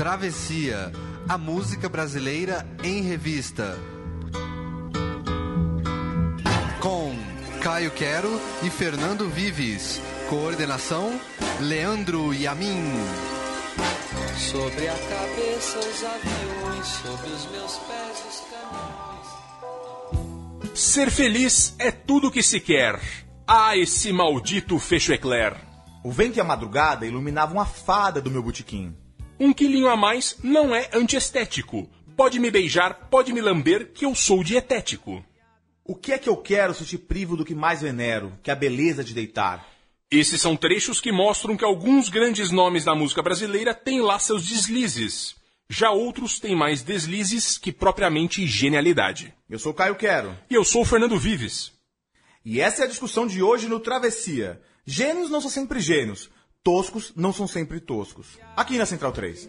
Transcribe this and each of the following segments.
Travessia, a música brasileira em revista. Com Caio Quero e Fernando Vives. Coordenação: Leandro Yamin. Sobre a cabeça os aviões, sobre os meus pés os caminhões. Ser feliz é tudo que se quer. Ah, esse maldito fecho eclair. O vento e a madrugada iluminavam a fada do meu botequim. Um quilinho a mais não é antiestético. Pode me beijar, pode me lamber, que eu sou dietético. O que é que eu quero se te privo do que mais venero, que é a beleza de deitar? Esses são trechos que mostram que alguns grandes nomes da música brasileira têm lá seus deslizes. Já outros têm mais deslizes que propriamente genialidade. Eu sou Caio Quero. E eu sou o Fernando Vives. E essa é a discussão de hoje no Travessia. Gênios não são sempre gênios. Toscos não são sempre toscos. Aqui na Central 3.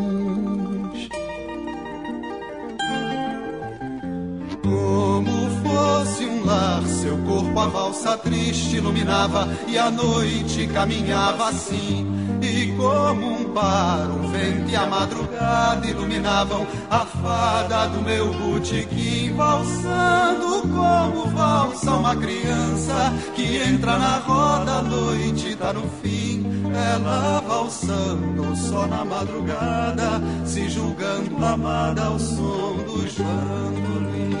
Como fosse um lar, seu corpo a valsa triste iluminava e a noite caminhava assim. E como um par, o vento e a madrugada iluminavam a fada do meu botequim, valsando como valsa uma criança que entra na roda, a noite tá no fim. Ela valsando só na madrugada, se julgando amada ao som dos bandolins.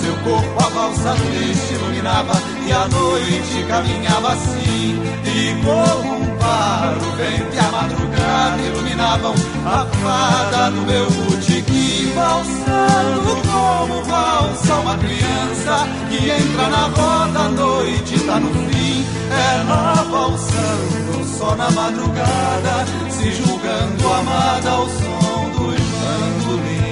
Seu corpo a valsa triste iluminava e a noite caminhava assim. E como um par, o vento e a madrugada iluminavam a fada do meu botequim, valsando como valsa uma criança que entra na roda, a noite tá no fim. Ela valsando só na madrugada, se julgando amada ao som dos bandolins.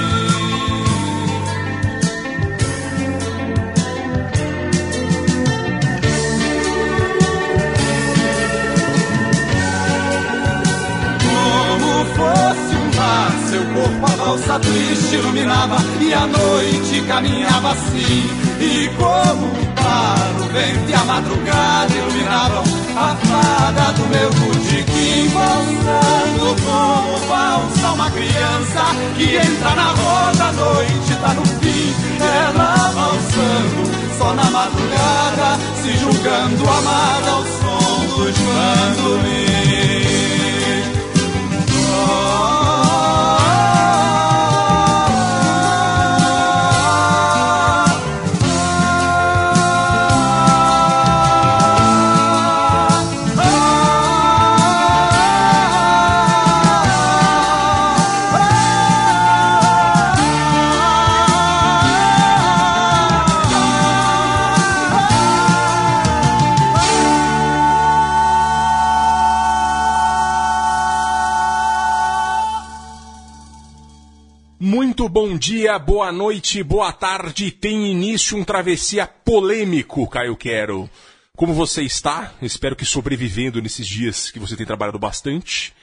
Seu corpo a valsa triste iluminava e a noite caminhava assim. E como um par, o vento e a madrugada iluminavam a fada do meu botequim, valsando como valsa uma criança que entra na roda, a noite tá no fim. Ela valsando só na madrugada, se julgando amada ao som dos bandolins. Bom dia, boa noite, boa tarde. Tem início um travessia polêmico, Caio Quero. Como você está? Espero que sobrevivendo nesses dias que você tem trabalhado bastante.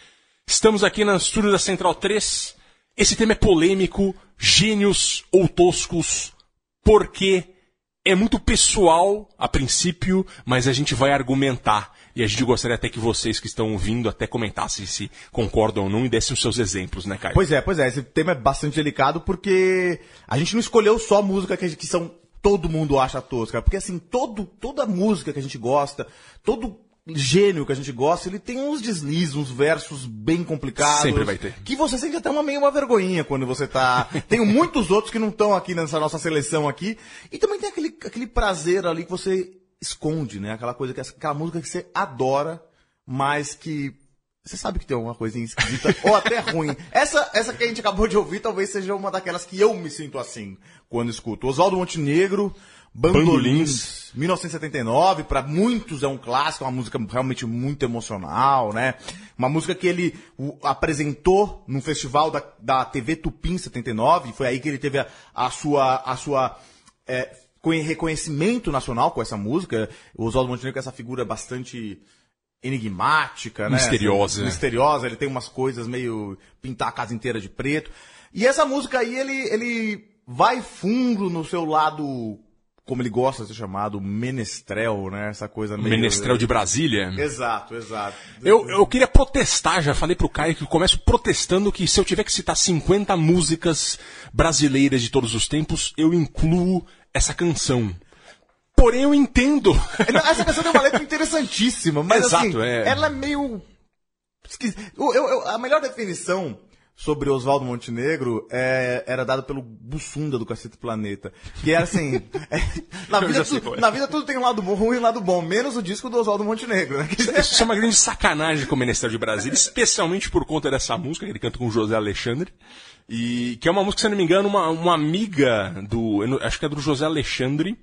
Estamos aqui na estúdio da Central 3. Esse tema é polêmico, gênios ou toscos, porque é muito pessoal a princípio, mas a gente vai argumentar. E a gente gostaria até que vocês que estão ouvindo até comentassem se concordam ou não e dessem os seus exemplos, né, Caio? Pois é, pois é. Esse tema é bastante delicado porque a gente não escolheu só música que, que são todo mundo acha tosca. Porque assim, todo, toda música que a gente gosta, todo gênio que a gente gosta, ele tem uns deslizes, uns versos bem complicados. Sempre vai ter. Que você sente até uma meio uma vergonhinha quando você tá. tem muitos outros que não estão aqui nessa nossa seleção aqui. E também tem aquele, aquele prazer ali que você esconde, né? Aquela coisa que aquela música que você adora, mas que você sabe que tem alguma coisinha esquisita ou até ruim. Essa, essa que a gente acabou de ouvir talvez seja uma daquelas que eu me sinto assim quando escuto. Oswaldo Montenegro, Bandolins, Bandolins. 1979, para muitos é um clássico, uma música realmente muito emocional, né? Uma música que ele apresentou num festival da, da TV Tupim 79, foi aí que ele teve a, a sua, a sua é, conhe- reconhecimento nacional com essa música. O Oswaldo Montenegro é essa figura bastante enigmática, né? Misteriosa. Assim, misteriosa, ele tem umas coisas meio pintar a casa inteira de preto. E essa música aí, ele, ele vai fundo no seu lado, como ele gosta de ser chamado, menestrel, né? Essa coisa meio... Menestrel de Brasília. Exato, exato. Eu, eu queria protestar, já falei pro Caio que eu começo protestando que se eu tiver que citar 50 músicas brasileiras de todos os tempos, eu incluo essa canção. Porém, eu entendo. Não, Essa canção tem uma letra interessantíssima, mas Exato, assim, é. ela é meio... Eu- eu- a melhor definição sobre Oswaldo Montenegro é, era dada pelo Bussunda do Cacete Planeta. Que era assim. é, na, vida qual é. na vida tudo tem um lado bom, ruim e um lado bom, menos o disco do Oswaldo Montenegro, né? Isso é uma grande sacanagem com o Menestrel de Brasília, especialmente por conta dessa música que ele canta com o José Alexandre. E que é uma música, se não me engano, uma, uma amiga do. não- acho que é do José Alexandre,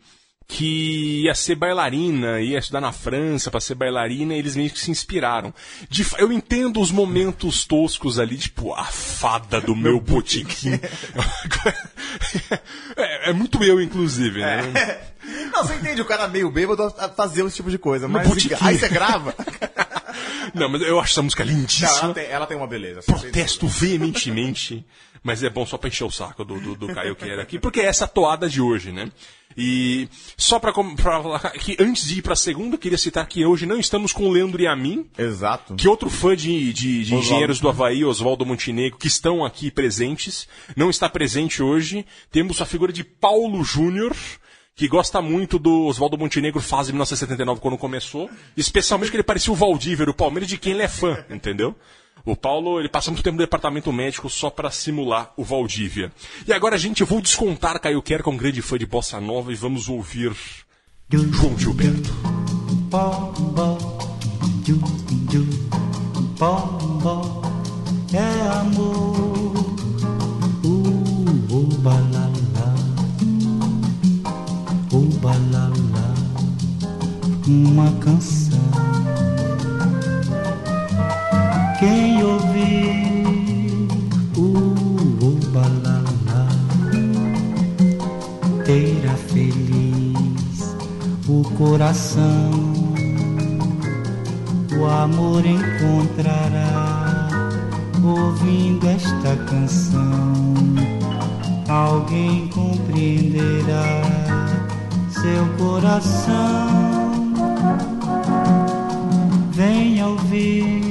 que ia ser bailarina, ia estudar na França para ser bailarina, e eles meio que se inspiraram. De eu entendo os momentos toscos ali, tipo, a fada do meu botiquim. é, é muito eu, inclusive, né? Não, você entende o cara meio bêbado a fazer esse tipo de coisa, mas aí você grava. Não, mas eu acho essa música Não, lindíssima. ela, tem, ela tem uma beleza. protesto veementemente, mas é bom só pra encher o saco do, do, do Caio que era aqui, porque é essa toada de hoje, né? E só pra falar que antes de ir pra segunda, eu queria citar que hoje não estamos com o Leandro e a mim, Exato. que outro fã de, de, de engenheiros do Havaí, Oswaldo Montenegro, que estão aqui presentes, não está presente hoje. Temos a figura de Paulo Júnior, que gosta muito do Oswaldo Montenegro fase 1979 quando começou, especialmente que ele parecia o Valdíver, o Palmeiras, de quem ele é fã, entendeu? O Paulo, ele passa muito tempo no departamento médico só para simular o Valdívia. E agora, gente, eu vou descontar Caio Quer, que é um grande fã de bossa nova, e vamos ouvir João Gilberto. É amor. Uh, uh, uh, uma canção. Quem ouvir, uh, uh, balala, terá feliz o coração. O amor encontrará ouvindo esta canção. Alguém compreenderá seu coração. Venha ouvir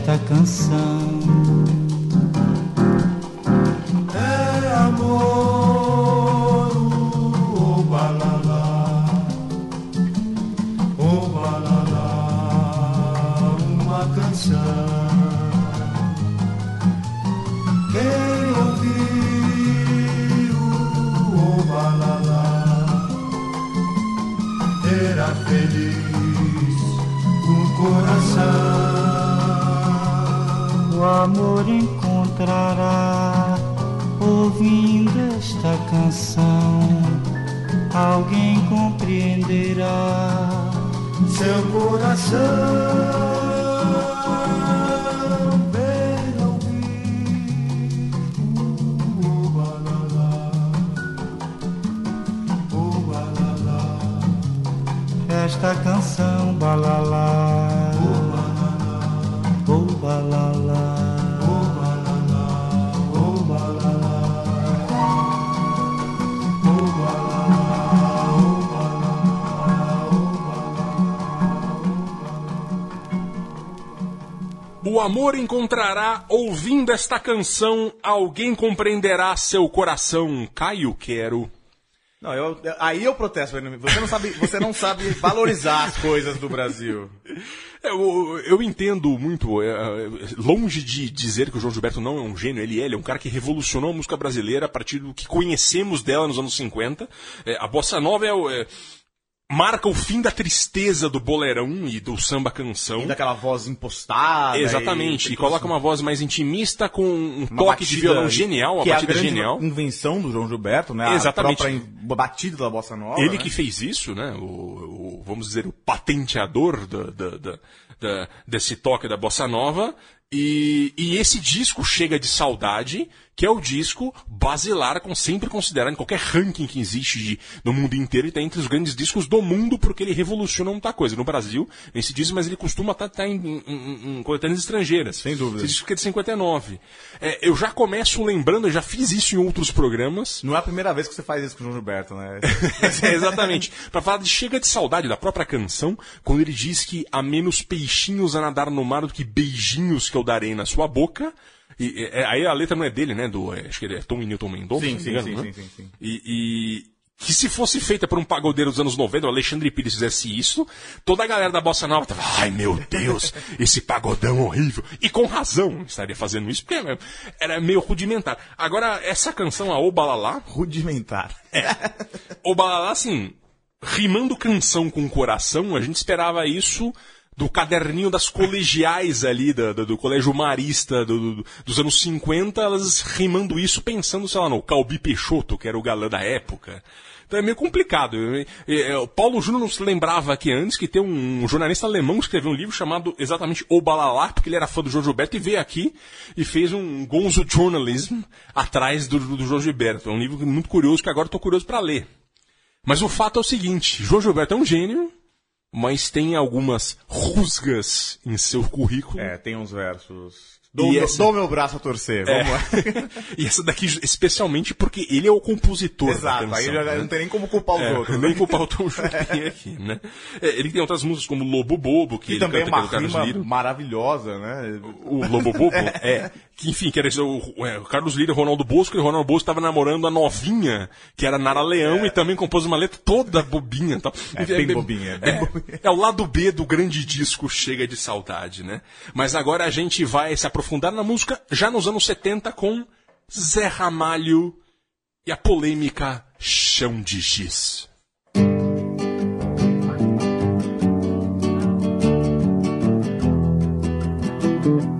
esta canção. Seu coração. O amor encontrará, ouvindo esta canção, alguém compreenderá seu coração. Caio Quero. Não, eu, aí eu protesto. Você não sabe, você não sabe valorizar as coisas do Brasil. É, Eu, eu entendo muito, é, é, longe de dizer que o João Gilberto não é um gênio, ele é, ele é um cara que revolucionou a música brasileira a partir do que conhecemos dela nos anos 50. É, a bossa nova é, é, marca o fim da tristeza do boleirão e do samba canção. E daquela voz impostada. Exatamente, e, e coloca uma voz mais intimista com um uma toque de batida violão genial, uma que batida é a grande genial. invenção do João Gilberto, né? Exatamente. A própria batida da bossa nova. Ele né? que fez isso, né? O, o- vamos dizer, o patenteador da, da- da- da- desse toque da bossa nova. E, e esse disco chega de saudade, que é o disco basilar, com, sempre considerado em qualquer ranking que existe de- no mundo inteiro, ele está entre os grandes discos do mundo, porque ele revoluciona muita coisa. No Brasil, nesse disco, mas ele costuma estar em, em, em- em coletâneas estrangeiras. Sem dúvida. Esse disco é de 59. É, eu já começo lembrando, eu já fiz isso em outros programas. Não é a primeira vez que você faz isso com o João Gilberto, né? É, exatamente. Pra falar de Chega de Saudade, da própria canção, quando ele diz que há menos peixinhos a nadar no mar do que beijinhos que eu darei na sua boca. E, é, aí a letra não é dele, né? Do, é, acho que ele é Tom e Newton Mendonça. Sim, sim, engano, sim, né? sim, sim, sim. E, e que se fosse feita por um pagodeiro dos anos 90, o Alexandre Pires fizesse isso, toda a galera da Bossa Nova tava, ai meu Deus, esse pagodão horrível. E com razão estaria fazendo isso, porque era meio rudimentar. Agora, essa canção, a Obalalá, Rudimentar. o Balalá, assim, rimando canção com coração, a gente esperava isso do caderninho das colegiais ali, da- da- do, colégio marista do- do- dos anos 50, elas rimando isso pensando, sei lá, no Calbi Peixoto, que era o galã da época. Então é meio complicado. O Paulo Júnior não se lembrava aqui antes que tem um jornalista alemão que escreveu um livro chamado exatamente O Balalá, porque ele era fã do João Gilberto e veio aqui e fez um gonzo journalism atrás do, do João Gilberto. É um livro muito curioso que agora estou curioso para ler. Mas o fato é o seguinte: João Gilberto é um gênio, mas tem algumas rusgas em seu currículo. É, tem uns versos. Dou, meu, essa- dou meu braço a torcer. É. Vamos lá. e essa daqui, especialmente porque ele é o compositor da Exato, canção. aí né? não tem nem como culpar os É, outros. nem culpar o Tom Jobim aqui, né? É, ele tem outras músicas como Lobo Bobo, que E ele também é que é uma rima maravilhosa, né? O Lobo Bobo, é. Que, enfim, que era o, é, o Carlos Lira e o Ronaldo Bosco, e o Ronaldo Bosco estava namorando a novinha, que era Nara Leão, e também compôs uma letra toda bobinha. Tal. É, bem bobinha, é bem bobinha. é o lado B do grande disco Chega de Saudade, né? Mas agora a gente vai se aprofundar na música já nos anos 70 com Zé Ramalho e a polêmica Chão de Giz. Eu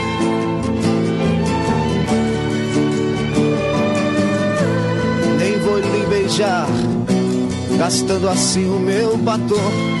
Gastando assim o meu batom.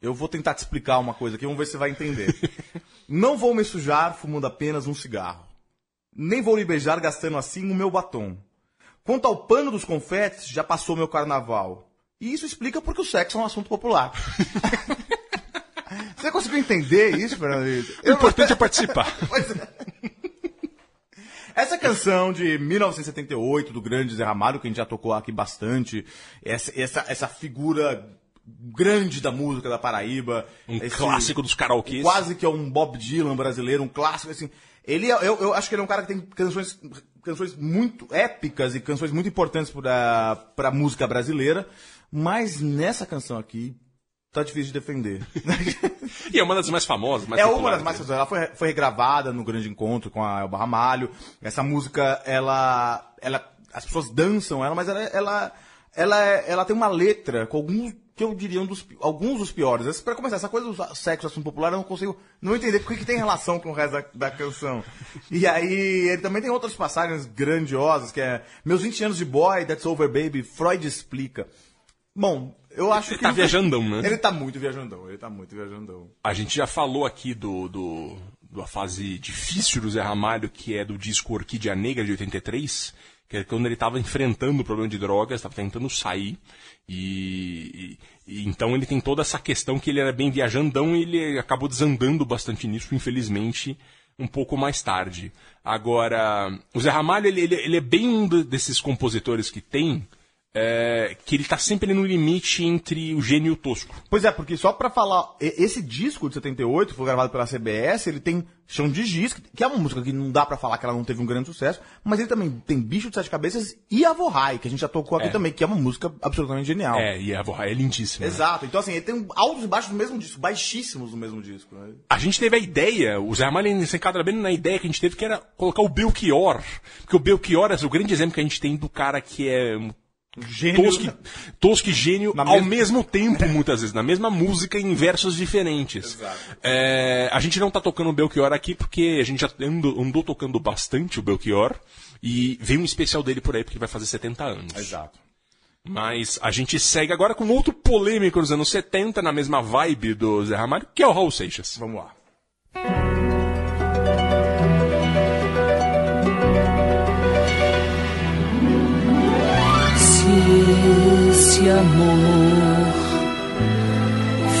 Eu vou tentar te explicar uma coisa aqui, vamos ver se você vai entender. Não vou me sujar fumando apenas um cigarro. Nem vou lhe beijar gastando assim o meu batom. Quanto ao pano dos confetes, já passou meu carnaval. E isso explica porque o sexo é um assunto popular. Você conseguiu entender isso, Fernando? O importante é participar. Pois é. Essa canção de 1978, do grande Zé Ramalho, que a gente já tocou aqui bastante, essa, essa, essa figura grande da música da Paraíba. Um esse- clássico dos karaokês. Quase que é um Bob Dylan brasileiro, um clássico, assim. Ele, é- eu, eu acho que ele é um cara que tem canções, canções muito épicas e canções muito importantes pra, pra música brasileira, mas nessa canção aqui, tá difícil de defender. E é uma das mais famosas, mais é uma das mais dele. famosas. Ela foi, foi regravada no Grande Encontro com a Elba Ramalho. Essa música, ela, ela, as pessoas dançam ela, mas ela, ela, ela, é- ela tem uma letra com alguns que eu diria um dos, alguns dos piores. Pra começar, essa coisa do sexo assunto popular, eu não consigo não entender o que, tem relação com o resto da, da canção. E aí, ele também tem outras passagens grandiosas, que é Meus 20 anos de boy, that's over baby, Freud explica. Bom, eu acho Ele que... tá viajandão, né? Ele tá muito viajandão, ele tá muito viajandão. A gente já falou aqui do, do, da fase difícil do Zé Ramalho, que é do disco Orquídea Negra de 83, que é quando ele estava enfrentando o problema de drogas, estava tentando sair. E, e- e então ele tem toda essa questão que ele era bem viajandão e ele acabou desandando bastante nisso, infelizmente, um pouco mais tarde. Agora, o Zé Ramalho, ele, ele, ele é bem um de- desses compositores que tem é, que ele tá sempre ali no limite entre o gênio e o tosco. Pois é, porque só pra falar, esse disco de 78 foi gravado pela CBS, ele tem Chão de Giz, que é uma música que não dá pra falar que ela não teve um grande sucesso, mas ele também tem Bicho de Sete Cabeças e A Vorrai, que a gente já tocou aqui É. também, que é uma música absolutamente genial. É, e a Vorra é lindíssima. né? Exato, então assim, ele tem altos e baixos no mesmo disco, baixíssimos no mesmo disco. né? A gente teve a ideia, o Zé Ramalho se enquadra bem na ideia que a gente teve, que era colocar o Belchior. Porque o Belchior é o grande exemplo que a gente tem do cara que é um Gênio. tosco, tosco e gênio Na ao mesma- mesmo tempo, muitas vezes, na mesma música em versos diferentes. É, a gente não tá tocando o Belchior aqui porque a gente já andou, andou tocando bastante o Belchior e veio um especial dele por aí porque vai fazer 70 anos. Exato. Mas a gente segue agora com outro polêmico dos anos 70, na mesma vibe do Zé Ramalho, que é o Raul Seixas. Vamos lá. Esse amor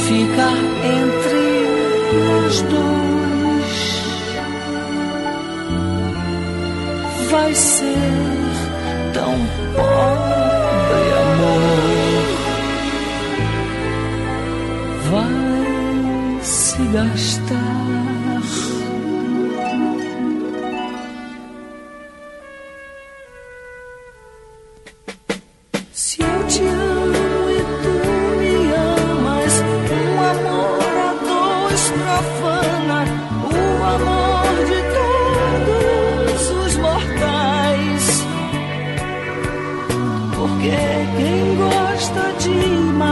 ficar entre os dois, vai ser tão pobre amor, vai se gastar.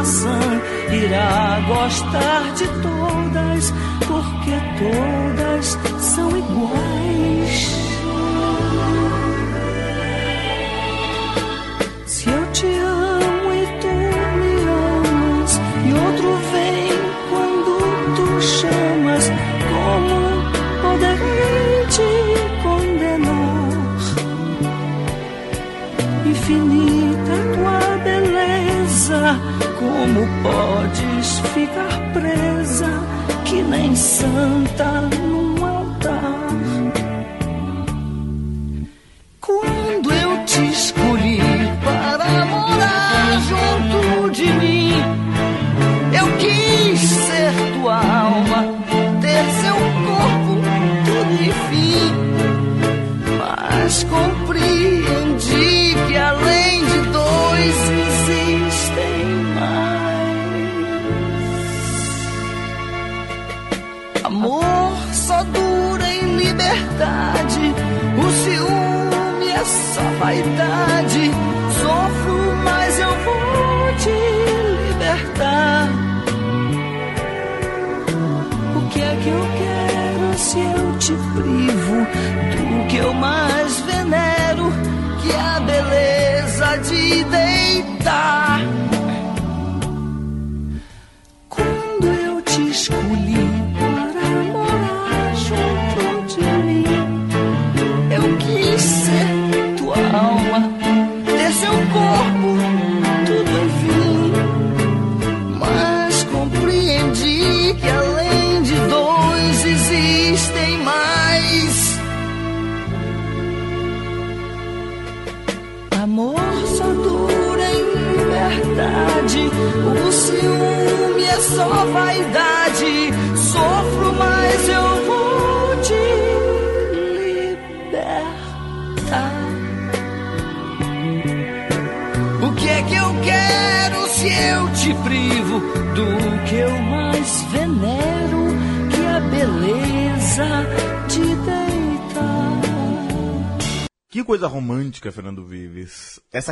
Maçã irá gostar de todas, porque todas são iguais.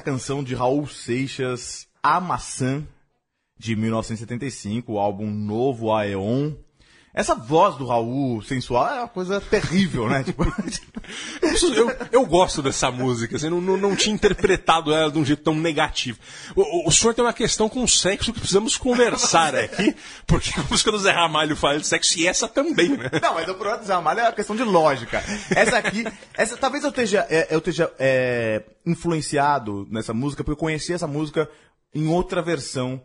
Canção de Raul Seixas, A Maçã, de 1975, o álbum Novo Aeon. Essa voz do Raul sensual é uma coisa terrível, né? Tipo, Eu, eu- gosto dessa música, assim, não, não, não tinha interpretado ela de um jeito tão negativo. O, o- o senhor tem uma questão com o sexo que precisamos conversar aqui, porque a música do Zé Ramalho fala de sexo e essa também, né? Não, mas o problema do Zé Ramalho é uma questão de lógica. Essa aqui, essa, talvez eu esteja, é, eu esteja é, influenciado nessa música, porque eu conheci essa música em outra versão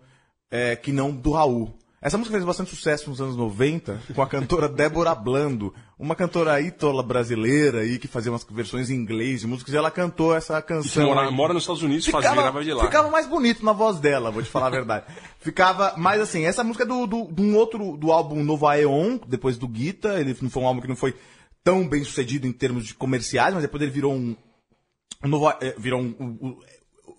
é, que não do Raul. Essa música fez bastante sucesso nos anos 90 com a cantora Débora Blando, uma cantora ítola brasileira aí que fazia umas versões em inglês de músicas e ela cantou essa canção. mora, mora nos Estados Unidos, fazia grava de lá. ficava mais bonito na voz dela, vou te falar a verdade. ficava, mas assim, essa música é do, do, de um outro, do álbum Novo Aeon, depois do Guita, ele não foi um álbum que não foi tão bem sucedido em termos de comerciais, mas depois ele virou um, um novo, eh, virou um, um-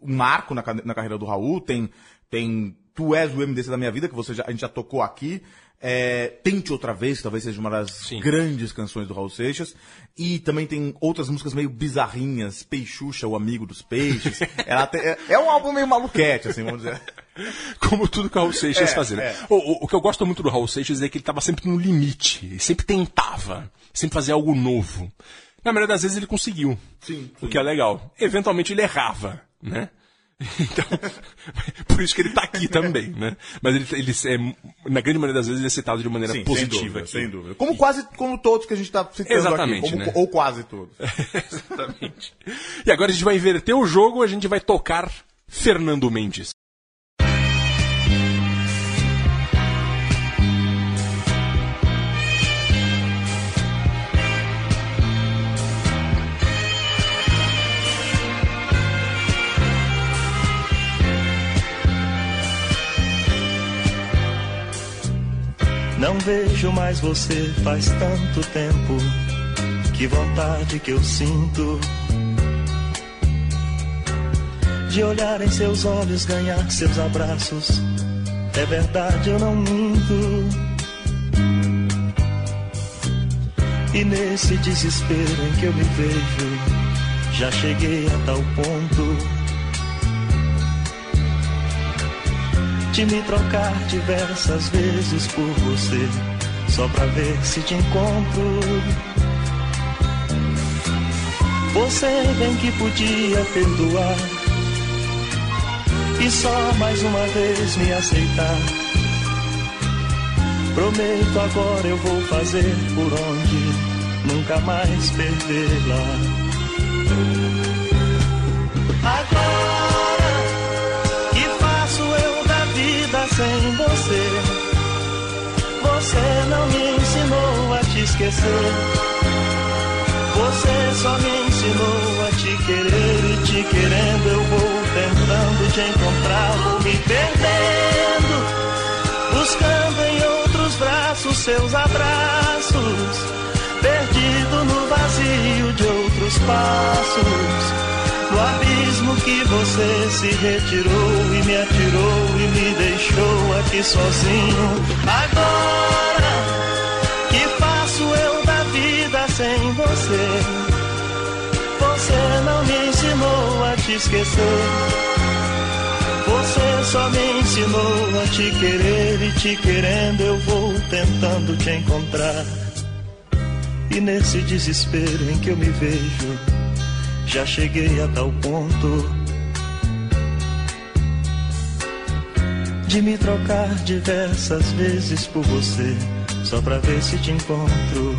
um marco na, na carreira do Raul, tem, tem Tu És o MDC da Minha Vida, que você já, a gente já tocou aqui, é, Tente Outra Vez, que talvez seja uma das Sim. grandes canções do Raul Seixas, e também tem outras músicas meio bizarrinhas, Peixuxa, o Amigo dos Peixes, Ela tem- é, é um álbum meio maluquete, assim, vamos dizer. Como tudo que o Raul Seixas É, fazia. né? é. O, o- o que eu gosto muito do Raul Seixas é que ele tava sempre no limite. Sempre tentava. Sempre fazia algo novo. Na maioria das vezes ele conseguiu. Sim, O que é legal. Eventualmente ele errava, né? Então, por isso que ele tá aqui também, né? Mas ele, ele é, na grande maioria das vezes ele é citado de maneira Sim, sem positiva dúvida, aqui. sem dúvida. Como quase, como todos que a gente tá citando Exatamente, aqui, como- né? ou quase todos. Exatamente. E agora a gente vai inverter o jogo, a gente vai tocar Fernando Mendes. Não vejo mais você faz tanto tempo. Que vontade que eu sinto de olhar em seus olhos, ganhar seus abraços. É verdade, eu não minto. E nesse desespero em que eu me vejo, já cheguei a tal ponto. De me trocar diversas vezes por você, só pra ver se te encontro. Você bem que podia perdoar e só mais uma vez me aceitar. Prometo agora eu vou fazer por onde nunca mais perdê-la. Agora sem você? Você não me ensinou a te esquecer. Você só me ensinou a te querer e te querendo eu vou tentando te encontrar, vou me perdendo, buscando em outros braços seus abraços, perdido no vazio de outros passos. No abismo que você se retirou e me atirou e me deixou aqui sozinho. Agora que faço eu da vida sem você? Você não me ensinou a te esquecer. Você só me ensinou a te querer e te querendo eu vou tentando te encontrar. E nesse desespero em que eu me vejo, já cheguei a tal ponto de me trocar diversas vezes por você, só pra ver se te encontro.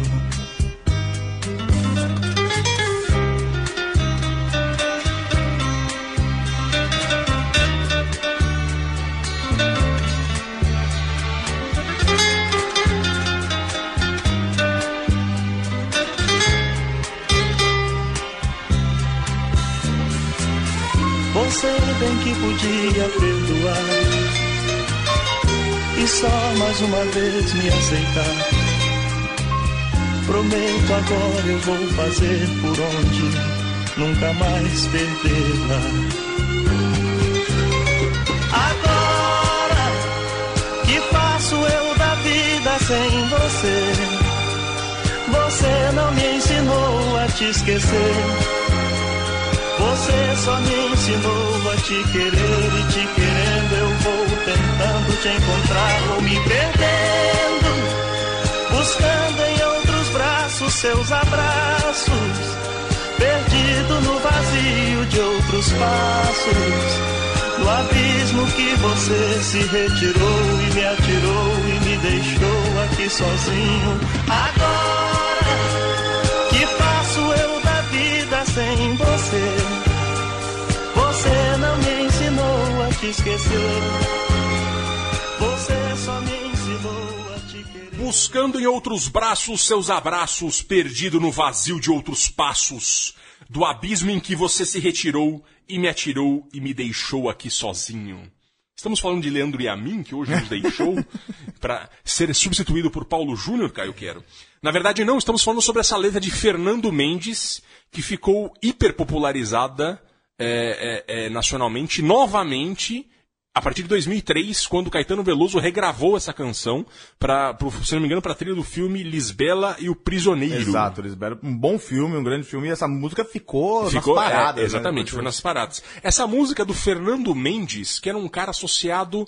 Você bem que podia perdoar e só mais uma vez me aceitar. Prometo agora eu vou fazer por onde nunca mais perdê-la. Agora que faço eu da vida sem você? Você não me ensinou a te esquecer. Você só me ensinou a te querer e te querendo eu vou tentando te encontrar, vou me perdendo, buscando em outros braços seus abraços, perdido no vazio de outros passos, no abismo que você se retirou e me atirou e me deixou aqui sozinho. Agora que faço eu da vida sem Você não me ensinou a te esquecer. Você me ensinou. buscando em outros braços seus abraços, perdido no vazio de outros passos, do abismo em que você se retirou e me atirou e me deixou aqui sozinho. Estamos falando de Leandro e a mim, que hoje nos deixou, para ser substituído por Paulo Júnior, Caio Quero. Na verdade, não, estamos falando sobre essa letra de Fernando Mendes, que ficou hiperpopularizada é, é, é, nacionalmente, novamente, a partir de 2003, quando Caetano Veloso regravou essa canção, pra, pro, se não me engano, para a trilha do filme Lisbela e o Prisioneiro. Exato, Lisbela. Um bom filme, um grande filme, e essa música ficou, Ficou, nas é, paradas. né? exatamente, foi nas paradas. Essa música do Fernando Mendes, que era um cara associado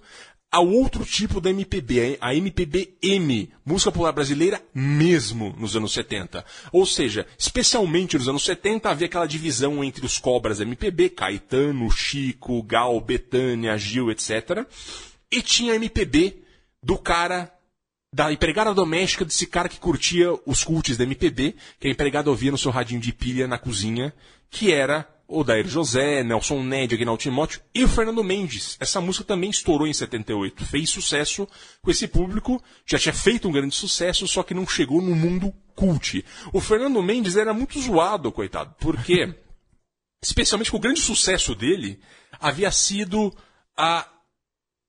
ao outro tipo da MPB, a MPB-M, música popular brasileira mesmo nos anos 70. Ou seja, especialmente nos anos 70 havia aquela divisão entre os cobras MPB, Caetano, Chico, Gal, Betânia, Gil, etc. E tinha a MPB do cara da empregada doméstica desse cara que curtia os cultos da MPB, que a empregada ouvia no seu radinho de pilha na cozinha, que era o Dair José, Nelson Ned, Aguinaldo Timóteo e o Fernando Mendes. Essa música também estourou em 78, fez sucesso com esse público, já tinha feito um grande sucesso, só que não chegou no mundo cult. O Fernando Mendes era muito zoado, coitado, porque, especialmente com o grande sucesso dele, havia sido a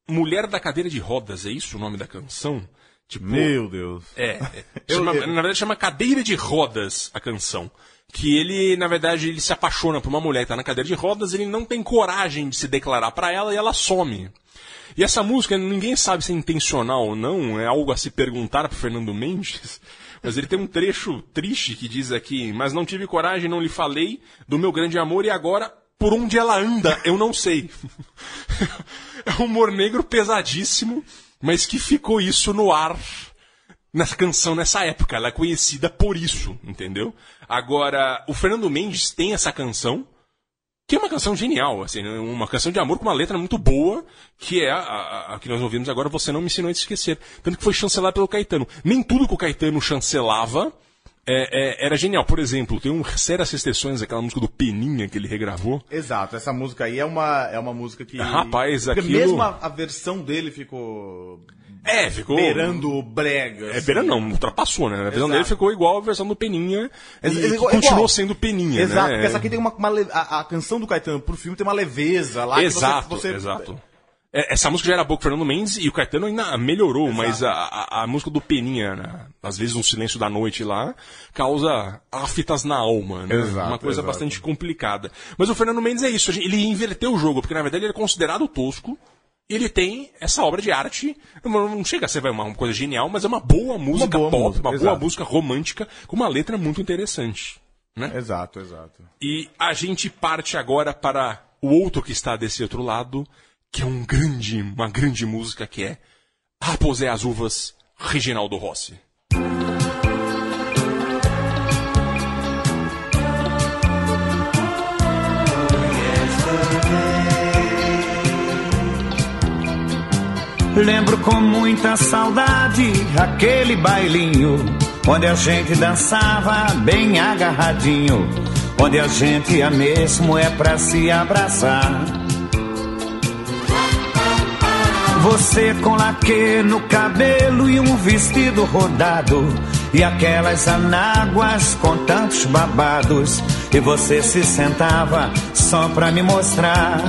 Mulher da Cadeira de Rodas, é isso o nome da canção? Tipo, Meu Deus. é, é. Chama- na verdade chama Cadeira de Rodas a canção. Que ele, na verdade, ele se apaixona por uma mulher que tá na cadeira de rodas, ele não tem coragem de se declarar pra ela e ela some. E essa música, ninguém sabe se é intencional ou não, é algo a se perguntar pro Fernando Mendes. Mas ele tem um trecho triste que diz aqui: Mas não tive coragem, não lhe falei do meu grande amor e agora, por onde ela anda, eu não sei. é um humor negro pesadíssimo, mas que ficou isso no ar nessa canção nessa época. Ela é conhecida por isso, entendeu? Agora, o Fernando Mendes tem essa canção, que é uma canção genial, assim, né? uma canção de amor com uma letra muito boa, que é a, a- a que nós ouvimos agora, Você Não Me Ensinou a Te Esquecer. Tanto que foi chancelado pelo Caetano. Nem tudo que o Caetano chancelava é, é, era genial. Por exemplo, tem um sérias restrições, aquela música do Peninha que ele regravou. Exato, essa música aí é uma, é uma música que. Rapaz, aquilo- mesmo a, a versão dele ficou. É, ficou... Beirando o brega. É, assim. beira não, ultrapassou, né? A versão Exato. dele ficou igual a versão do Peninha. Ex- E ex- que igual- continuou sendo Peninha, Exato, né? porque essa aqui tem uma. uma le- a, a canção do Caetano pro filme tem uma leveza lá. que você- Exato, você, exato. É, Essa música já era boa com o Fernando Mendes e o Caetano ainda melhorou, mas a, a, a música do Peninha, né? às vezes um silêncio da noite lá, causa aftas na alma, né? Exato, Uma coisa exato. bastante complicada. Mas o Fernando Mendes é isso, ele inverteu o jogo, porque na verdade ele é considerado tosco, e ele tem essa obra de arte, não chega a ser uma coisa genial, mas é uma boa música boa pop, música, uma boa exato. música romântica, com uma letra muito interessante. Né? Exato, exato. E a gente parte agora para o outro que está desse outro lado, que é um grande, uma grande música que é Raposé as Uvas, Reginaldo Rossi. Lembro com muita saudade aquele bailinho onde a gente dançava bem agarradinho, onde a gente ia mesmo é pra se abraçar. Você com laque no cabelo e um vestido rodado e aquelas anáguas com tantos babados e você se sentava só pra me mostrar.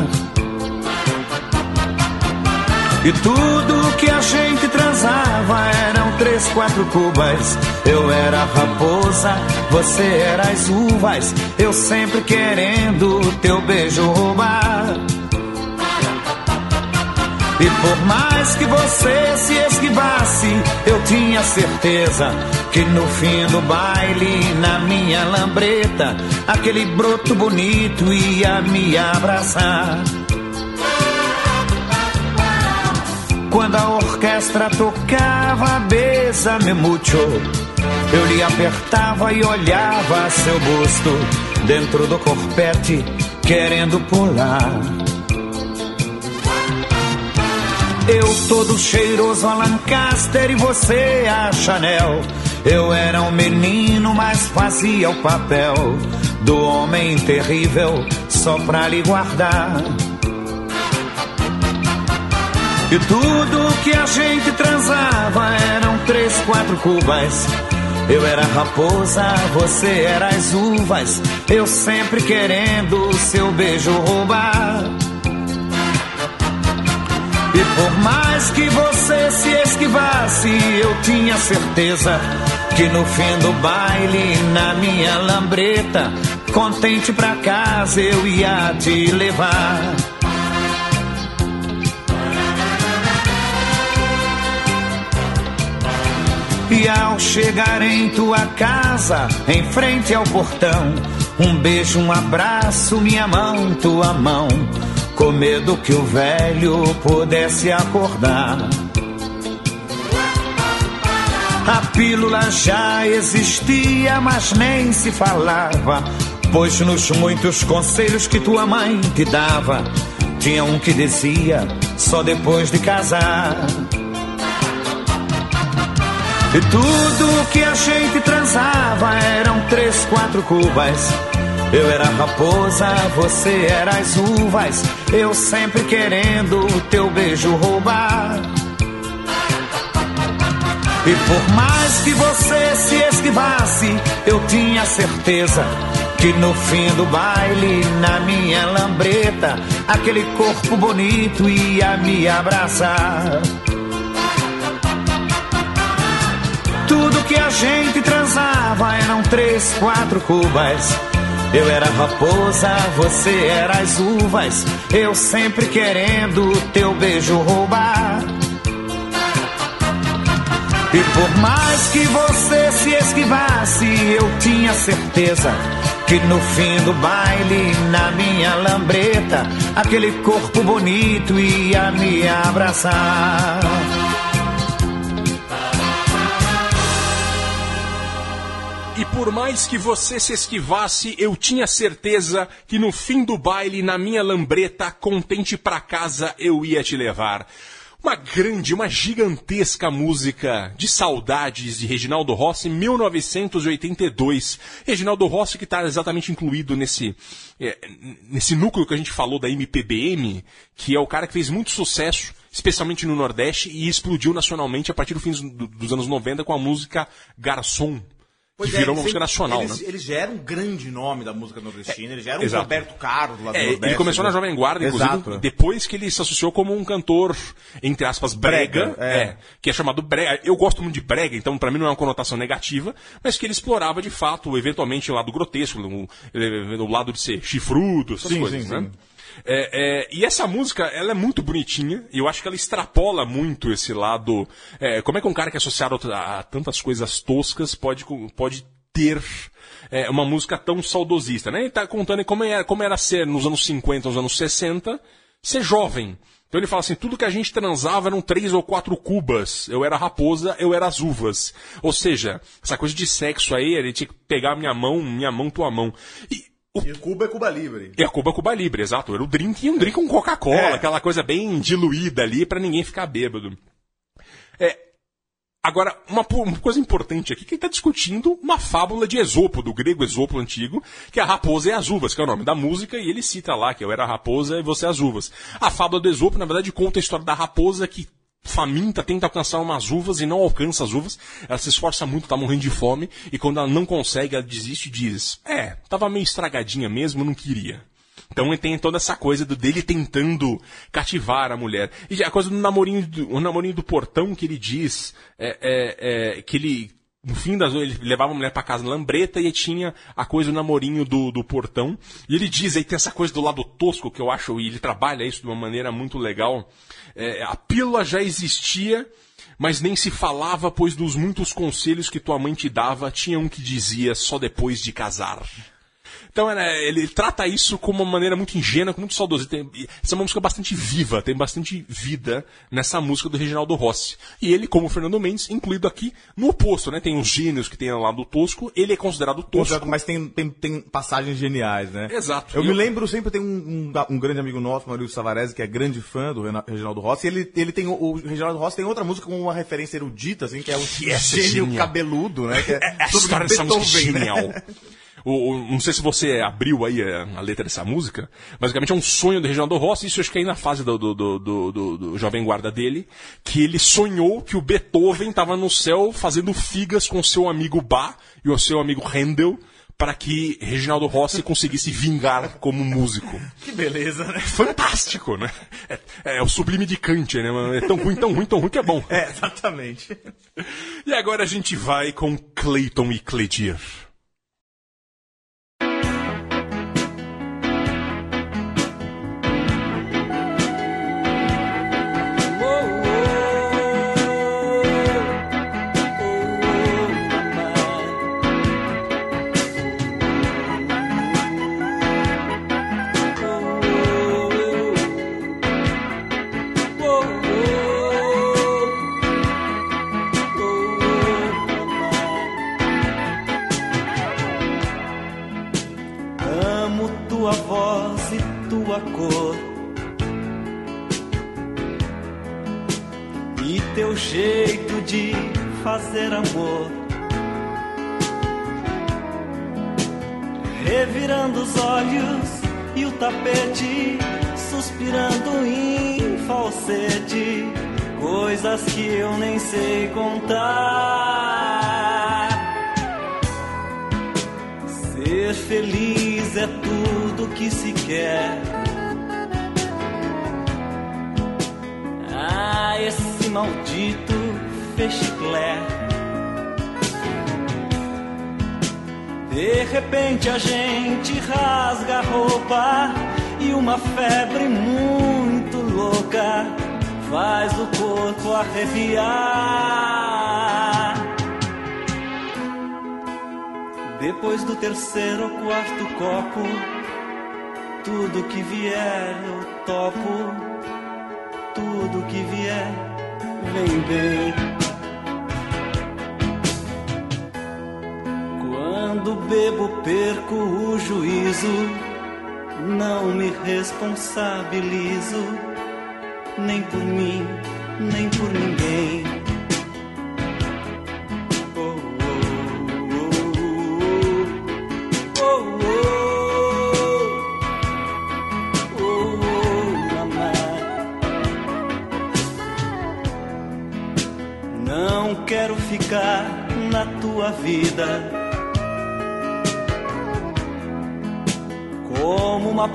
E tudo que a gente transava eram três, quatro cubas. Eu era a raposa, você era as uvas. Eu sempre querendo teu beijo roubar. E por mais que você se esquivasse, eu tinha certeza que no fim do baile, na minha lambreta, aquele broto bonito ia me abraçar. Quando a orquestra tocava Besa-me mucho, eu lhe apertava e olhava seu busto dentro do corpete, querendo pular. Eu todo cheiroso a Lancaster e você a Chanel. Eu era um menino, mas fazia o papel do homem terrível só pra lhe guardar. E tudo que a gente transava eram três, quatro cubas. Eu era raposa, você era as uvas. Eu sempre querendo seu beijo roubar. E por mais que você se esquivasse, eu tinha certeza que no fim do baile, na minha lambreta, contente pra casa eu ia te levar. E ao chegar em tua casa, em frente ao portão, um beijo, um abraço, minha mão, tua mão, com medo que o velho pudesse acordar. A pílula já existia, mas nem se falava, pois nos muitos conselhos que tua mãe te dava, tinha um que dizia só depois de casar. E tudo que a gente transava eram três, quatro cubas. Eu era raposa, você era as uvas. Eu sempre querendo o teu beijo roubar. E por mais que você se esquivasse, eu tinha certeza que no fim do baile, na minha lambreta, aquele corpo bonito ia me abraçar. Tudo que a gente transava eram três, quatro cubas. Eu era raposa, você era as uvas. Eu sempre querendo teu beijo roubar. E por mais que você se esquivasse, eu tinha certeza que no fim do baile, na minha lambreta, aquele corpo bonito ia me abraçar. Por mais que você se esquivasse, eu tinha certeza que no fim do baile, na minha lambreta, contente pra casa, eu ia te levar. Uma grande, uma gigantesca música de saudades de Reginaldo Rossi, 1982. Reginaldo Rossi que está exatamente incluído nesse, é, nesse núcleo que a gente falou da MPBM, que é o cara que fez muito sucesso, especialmente no Nordeste, e explodiu nacionalmente a partir do fim dos, dos anos 90 com a música Garçom. Pois que é, virou uma eles música nacional, eles, né? Eles já eram um grande nome da música nordestina, eles já eram um exato. Roberto Carlos lá do É, Nordeste. ele começou na né? Jovem Guarda, inclusive, Exato. depois que ele se associou como um cantor, entre aspas, brega, Brega, é. é, que é chamado brega. Eu gosto muito de brega, então pra mim não é uma conotação negativa, mas que ele explorava de fato, eventualmente, o lado grotesco, o, o lado de ser chifrudo, essas Sim, coisas, sim, né? sim. É, é, e essa música, ela é muito bonitinha, e eu acho que ela extrapola muito esse lado. é, como é que um cara que é associado a, a tantas coisas toscas pode, pode ter é, uma música tão saudosista, né? Ele tá contando como era, como era ser nos anos 50, nos anos 60, ser jovem. Então ele fala assim, tudo que a gente transava eram três ou quatro cubas. Eu era raposa, eu era as uvas. Ou seja, essa coisa de sexo aí, ele tinha que pegar minha mão, minha mão, tua mão. E E Cuba é Cuba Livre. e a Cuba Cuba Libre, exato. Era o drink e um drink com Coca-Cola, É. aquela coisa bem diluída ali pra ninguém ficar bêbado. É, agora, uma, uma coisa importante aqui, que ele tá discutindo uma fábula de Esopo, do grego Esopo antigo, que é a raposa e as uvas, que é o nome da música, e ele cita lá que eu era a raposa e você as uvas. A fábula do Esopo, na verdade, conta a história da raposa que faminta, tenta alcançar umas uvas e não alcança as uvas. Ela se esforça muito, tá morrendo de fome, e quando ela não consegue, ela desiste e diz: É, tava meio estragadinha mesmo, não queria. Então tem toda essa coisa do, dele tentando cativar a mulher. E a coisa do namorinho do, o namorinho do portão que ele diz é, é, é, que ele. No fim das ele levava a mulher pra casa na lambreta e tinha a coisa do namorinho do, do portão. E ele diz, aí tem essa coisa do lado tosco que eu acho, e ele trabalha isso de uma maneira muito legal. É, a pílula já existia, mas nem se falava, pois dos muitos conselhos que tua mãe te dava, tinha um que dizia só depois de casar. Então era- ele trata isso como uma maneira muito ingênua, muito saudosa. Tem- essa é uma música bastante viva, tem bastante vida nessa música do Reginaldo Rossi. E ele, como o Fernando Mendes, incluído aqui no oposto, né? Tem os gênios que tem lá do tosco, ele é considerado tosco. Mas tem, tem, tem passagens geniais, né? Exato. Eu E me eu- lembro sempre, tem um, um, um grande amigo nosso, Maurício Savarese, que é grande fã do Reginaldo Rossi. E ele, ele tem, o, Reginaldo Rossi tem outra música com uma referência erudita, assim, que é o é gênio genial. cabeludo, né? Que é Essa sobre história dessa música é Beethoven, né? O, o- não sei se você abriu aí a, a letra dessa música. Basicamente é um sonho do Reginaldo Rossi, isso acho que é aí na fase do, do, do, do- Jovem Guarda dele, que ele sonhou que o Beethoven estava no céu fazendo figas com o seu amigo Bach e o seu amigo Handel para que Reginaldo Rossi conseguisse vingar como músico. Que beleza, né? Fantástico, né? É, é o sublime de Kant, né? É tão ruim, tão ruim, tão ruim que é bom. É, exatamente. E agora a gente vai com Clayton e Cledir. Fazer amor. Revirando os olhos e o tapete, suspirando em falsete. Coisas que eu nem sei contar. Ser feliz é tudo que se quer. Ah, esse maldito fechiclé. De repente a gente rasga a roupa e uma febre muito louca faz o corpo arrepiar. Depois do terceiro ou quarto copo, tudo que vier eu topo, tudo que vier vem bem. Quando bebo, perco o juízo, não me responsabilizo, nem por mim, nem por ninguém.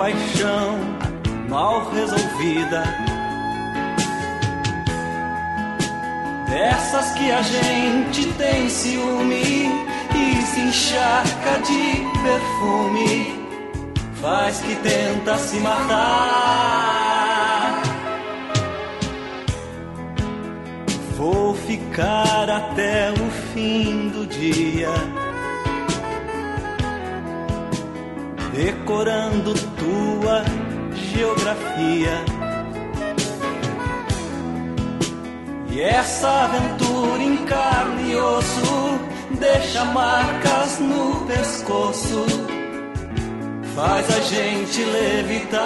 Paixão mal resolvida. Dessas que a gente tem ciúme e se encharca de perfume, faz que tenta se matar. Vou ficar até o fim do dia. decorando tua geografia. E essa aventura em carne e osso deixa marcas no pescoço, faz a gente levitar.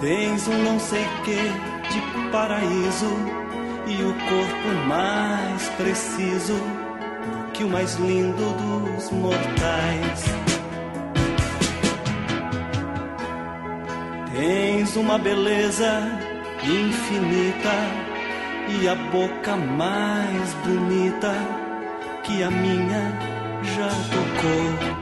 Tens um não sei que de paraíso e o corpo mais preciso que o mais lindo dos mortais. Tens uma beleza infinita e a boca mais bonita que a minha já tocou.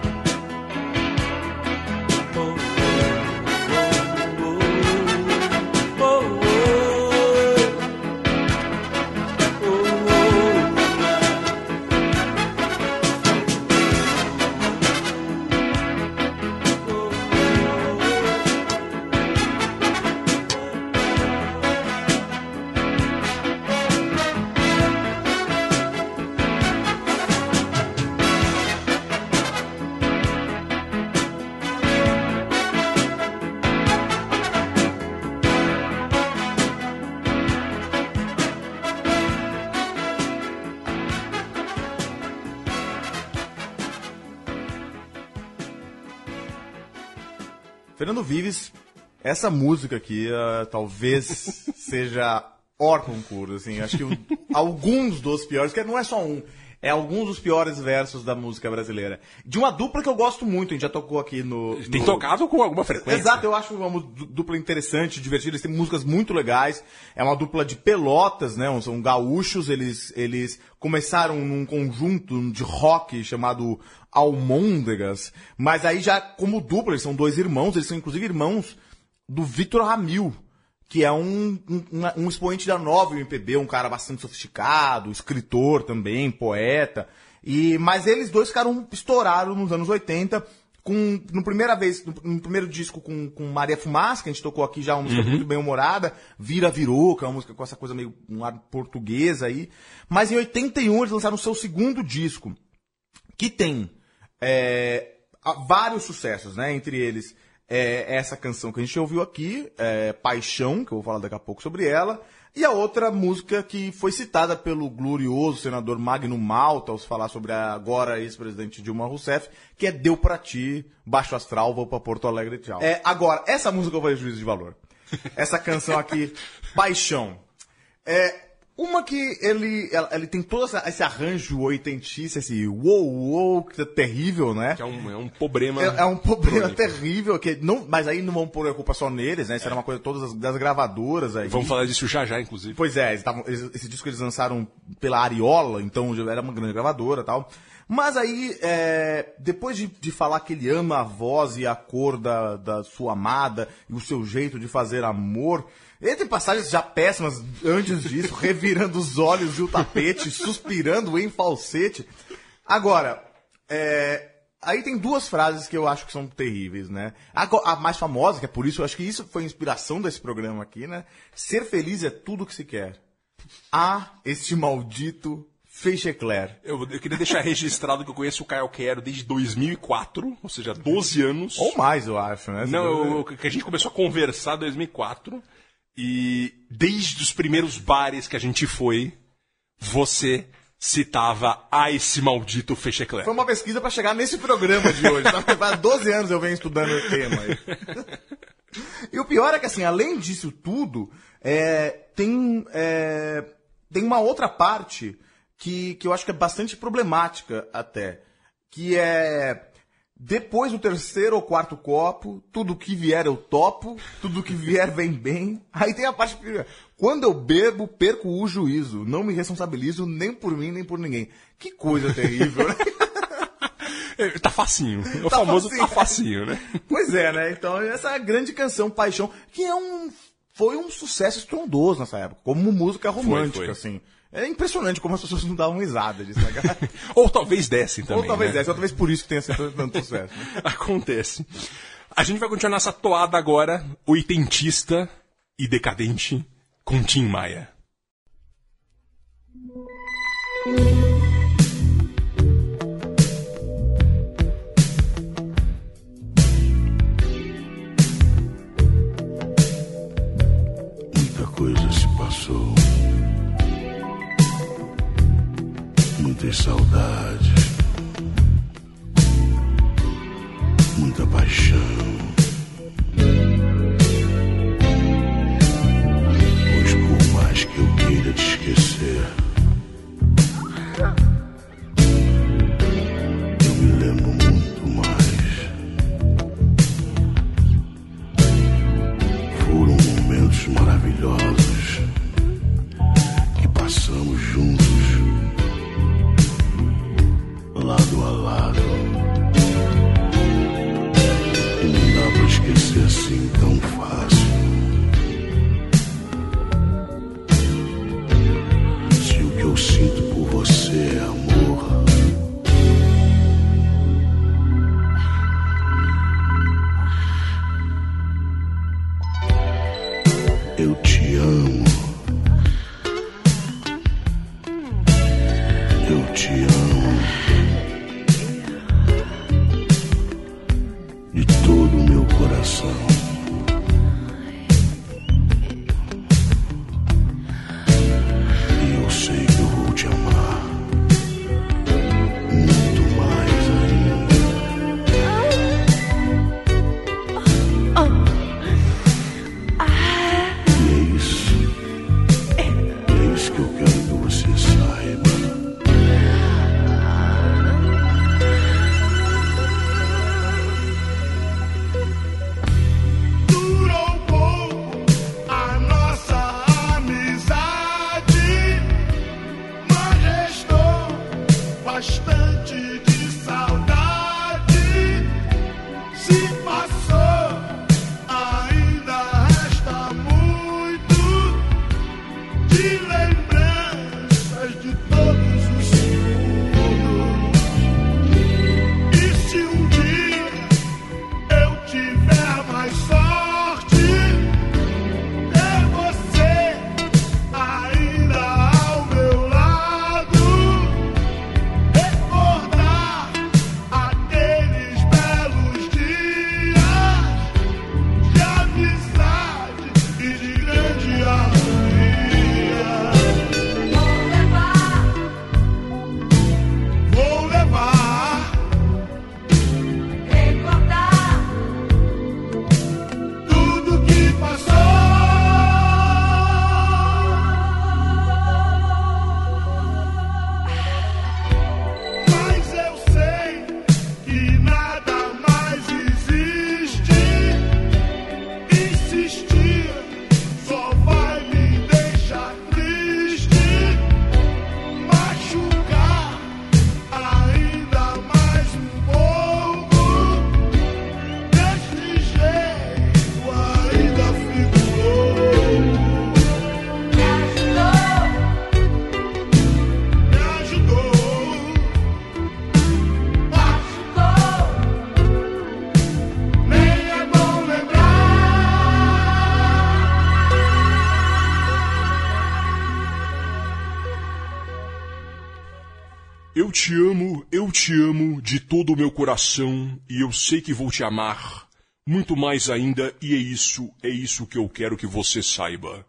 Fernando Vives, essa música aqui ah, talvez seja hors concurso, assim, acho que o- alguns dos piores, que não é só um, É alguns dos piores versos da música brasileira. De uma dupla que eu gosto muito, a gente já tocou aqui no. Tem no- tocado com alguma frequência. Exato, eu acho uma dupla interessante, divertida, eles têm músicas muito legais. É uma dupla de pelotas, né? São gaúchos, eles, eles começaram num conjunto de rock chamado Almôndegas, mas aí já como dupla, eles são dois irmãos, eles são inclusive irmãos do Vitor Ramil, que é um, um, um expoente da nova MPB, um cara bastante sofisticado, escritor também, poeta. E, mas eles dois ficaram, estouraram nos anos 80, com, no primeira vez, no, no primeiro disco com, com Maria Fumaça, que a gente tocou aqui já, uma música muito bem humorada, Vira Virou, que é uma música com essa coisa meio, um ar portuguesa aí. Mas em 81 eles lançaram o seu segundo disco, que tem é, vários sucessos, né? Entre eles é, essa canção que a gente ouviu aqui, é, Paixão, que eu vou falar daqui a pouco sobre ela, e a outra música que foi citada pelo glorioso senador Magno Malta ao falar sobre a agora ex-presidente Dilma Rousseff, que é Deu Pra Ti, Baixo Astral, vou pra Porto Alegre, tchau. É, agora, essa música eu vou juízo de valor. Essa canção aqui, Paixão. É, uma que ele, ele tem todo esse arranjo oitentista, esse uou, uou, que é terrível, né? Que é um, é um problema. É, é um problema crônico. terrível, que não, mas aí não vão pôr a culpa só neles, né? Isso era uma coisa todas as, das gravadoras aí. Vamos falar disso já já, inclusive. Pois é, eles tavam- eles- esse disco eles lançaram pela Ariola, então já era uma grande gravadora e tal. Mas aí, é, depois de, de falar que ele ama a voz e a cor da, da sua amada e o seu jeito de fazer amor, ele tem passagens já péssimas antes disso, revirando os olhos e o tapete, suspirando em falsete. Agora, é, aí tem duas frases que eu acho que são terríveis, né? A, a mais famosa, que é por isso, eu acho que isso foi a inspiração desse programa aqui, né? Ser feliz é tudo o que se quer. Ah, este maldito Feichecler. Eu, eu queria deixar registrado que eu conheço o Caio Quero desde 2004, ou seja, 12 anos. Ou mais, eu acho, né? Não, eu- que a gente começou a conversar em 2004. E desde os primeiros bares que a gente foi, você citava a esse maldito Fechecler. Foi uma pesquisa pra chegar nesse programa de hoje. Faz 12 anos eu venho estudando o tema. E o pior é que, assim, além disso tudo, é, tem, é, tem uma outra parte que, que eu acho que é bastante problemática até. Que é. Depois do terceiro ou quarto copo, tudo que vier eu topo, tudo que vier vem bem. Aí tem a parte que. Quando eu bebo, perco o juízo. Não me responsabilizo nem por mim, nem por ninguém. Que coisa terrível, né? Tá facinho. O Tá famoso facinho. tá facinho, né? Pois é, né? Então, essa é grande canção Paixão, que é um. Foi um sucesso estrondoso nessa época, como música romântica, foi. assim. É impressionante como as pessoas não davam risada disso, né? Ou talvez dessem também. Ou talvez né? essa, ou talvez por isso que tenha sido tanto sucesso. né? Acontece. A gente vai continuar nessa toada agora, oitentista e decadente, com Tim Maia. Muitas saudades. Muita paixão. Pois por mais que eu queira te esquecer, pra esquecer assim tão fácil. Todo o meu coração e eu sei que vou te amar muito mais ainda e é isso, é isso que eu quero que você saiba.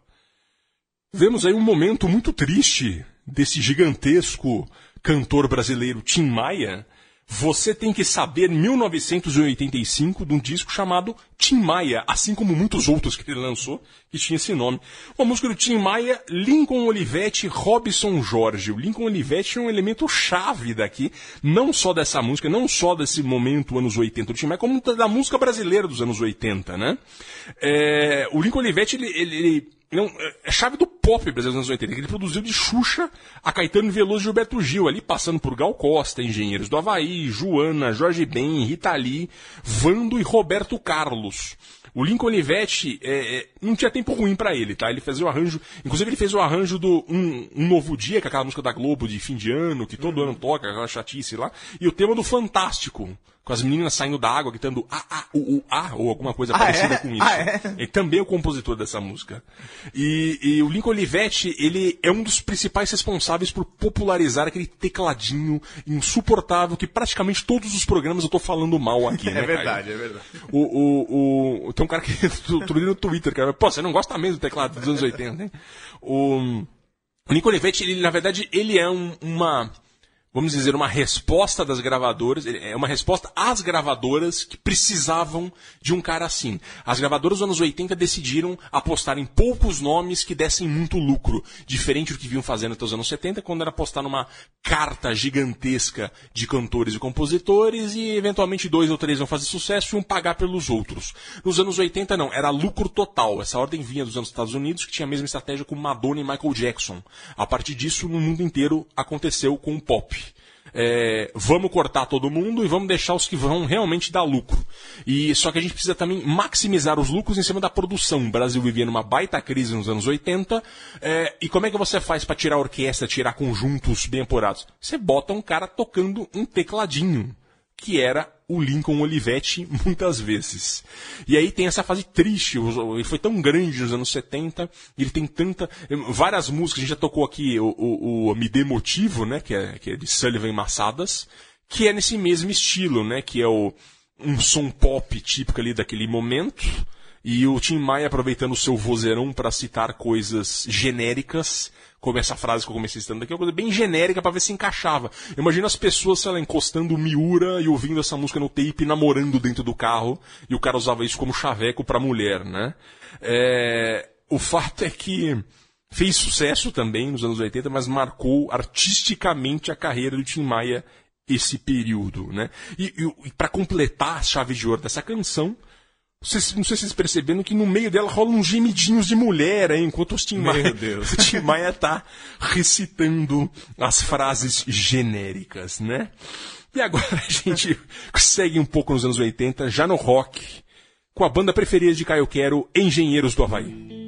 Vemos aí um momento muito triste desse gigantesco cantor brasileiro Tim Maia. Você tem que saber 1985 de um disco chamado Tim Maia, assim como muitos outros que ele lançou que tinha esse nome. Uma música do Tim Maia, Lincoln Olivetti, Robson Jorge. O Lincoln Olivetti é um elemento chave daqui, não só dessa música, não só desse momento anos 80 do Tim Maia, como da música brasileira dos anos 80, né? É, o Lincoln Olivetti, ele, ele, ele não, é chave do pop brasileiro dos anos 80, que ele produziu de Xuxa a Caetano Veloso e Gilberto Gil, ali passando por Gal Costa, Engenheiros do Havaí, Joana, Jorge Ben, Rita Lee, Vando e Roberto Carlos. O Lincoln Olivetti é, é, não tinha tempo ruim para ele, tá? Ele fez o arranjo, inclusive ele fez o arranjo do Um, um Novo Dia, que é aquela música da Globo de fim de ano, que todo ano toca, aquela chatice lá, e o tema do Fantástico, com as meninas saindo da água gritando A, A, U, U, A, ou alguma coisa Ah, parecida é? com isso. Ah, é? Ele também é o compositor dessa música. E, e o Lincoln Olivetti, ele é um dos principais responsáveis por popularizar aquele tecladinho insuportável que praticamente todos os programas eu tô falando mal aqui, né, É Caio? verdade, é verdade. O, o, o, tem um cara que outro no Twitter, cara, pô, você não gosta mesmo do teclado dos anos 80, hein? O, o Nico Olivetti, ele, na verdade, ele é um- uma, vamos dizer, uma resposta das gravadoras, é uma resposta às gravadoras que precisavam de um cara assim. As gravadoras dos anos 80 decidiram apostar em poucos nomes que dessem muito lucro, diferente do que vinham fazendo até os anos 70, quando era apostar numa carta gigantesca de cantores e compositores e eventualmente dois ou três iam fazer sucesso e iam pagar pelos outros. Nos anos 80 não, era lucro total. Essa ordem vinha dos anos Estados Unidos, que tinha a mesma estratégia com Madonna e Michael Jackson. A partir disso, no mundo inteiro aconteceu com o pop. É, vamos cortar todo mundo e vamos deixar os que vão realmente dar lucro. E só que a gente precisa também maximizar os lucros em cima da produção. O Brasil vivia numa baita crise nos anos 80. é, e como é que você faz para tirar orquestra, tirar conjuntos bem apurados? Você bota um cara tocando um tecladinho, que era o Lincoln Olivetti muitas vezes. E aí tem essa fase triste, ele foi tão grande nos anos 70, ele tem tanta. Várias músicas, a gente já tocou aqui o, o, o Me Dê Motivo, né? Que é, que é de Sullivan Massadas, que é nesse mesmo estilo, né? Que é o, um som pop típico ali daquele momento. E o Tim Maia aproveitando o seu vozeirão para citar coisas genéricas, como essa frase que eu comecei citando aqui, uma coisa bem genérica para ver se encaixava. Eu imagino as pessoas, sei lá, encostando Miura e ouvindo essa música no tape, namorando dentro do carro, e o cara usava isso como chaveco pra mulher, né? É, o fato é que fez sucesso também nos anos 80, mas marcou artisticamente a carreira do Tim Maia esse período, né? E, e, para completar a chave de ouro dessa canção, vocês, não sei se vocês percebendo que no meio dela rolam uns gemidinhos de mulher, hein, enquanto o Tim Meu Maia, Deus. o Tim Maia tá recitando as frases genéricas, né? E agora a gente segue um pouco nos anos 80, já no rock, com a banda preferida de Caio Quero, Engenheiros do Havaí.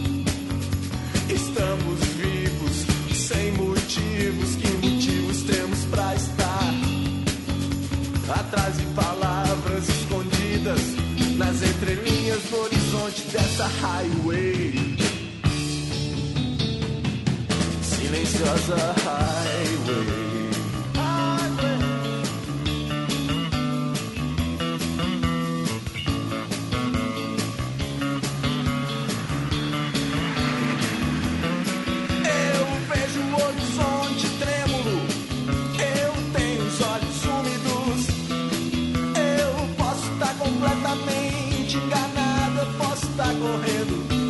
Atrás de palavras escondidas nas entrelinhas do horizonte dessa highway. Silenciosa highway. Eu vejo o horizonte completamente enganado. Eu posso estar correndo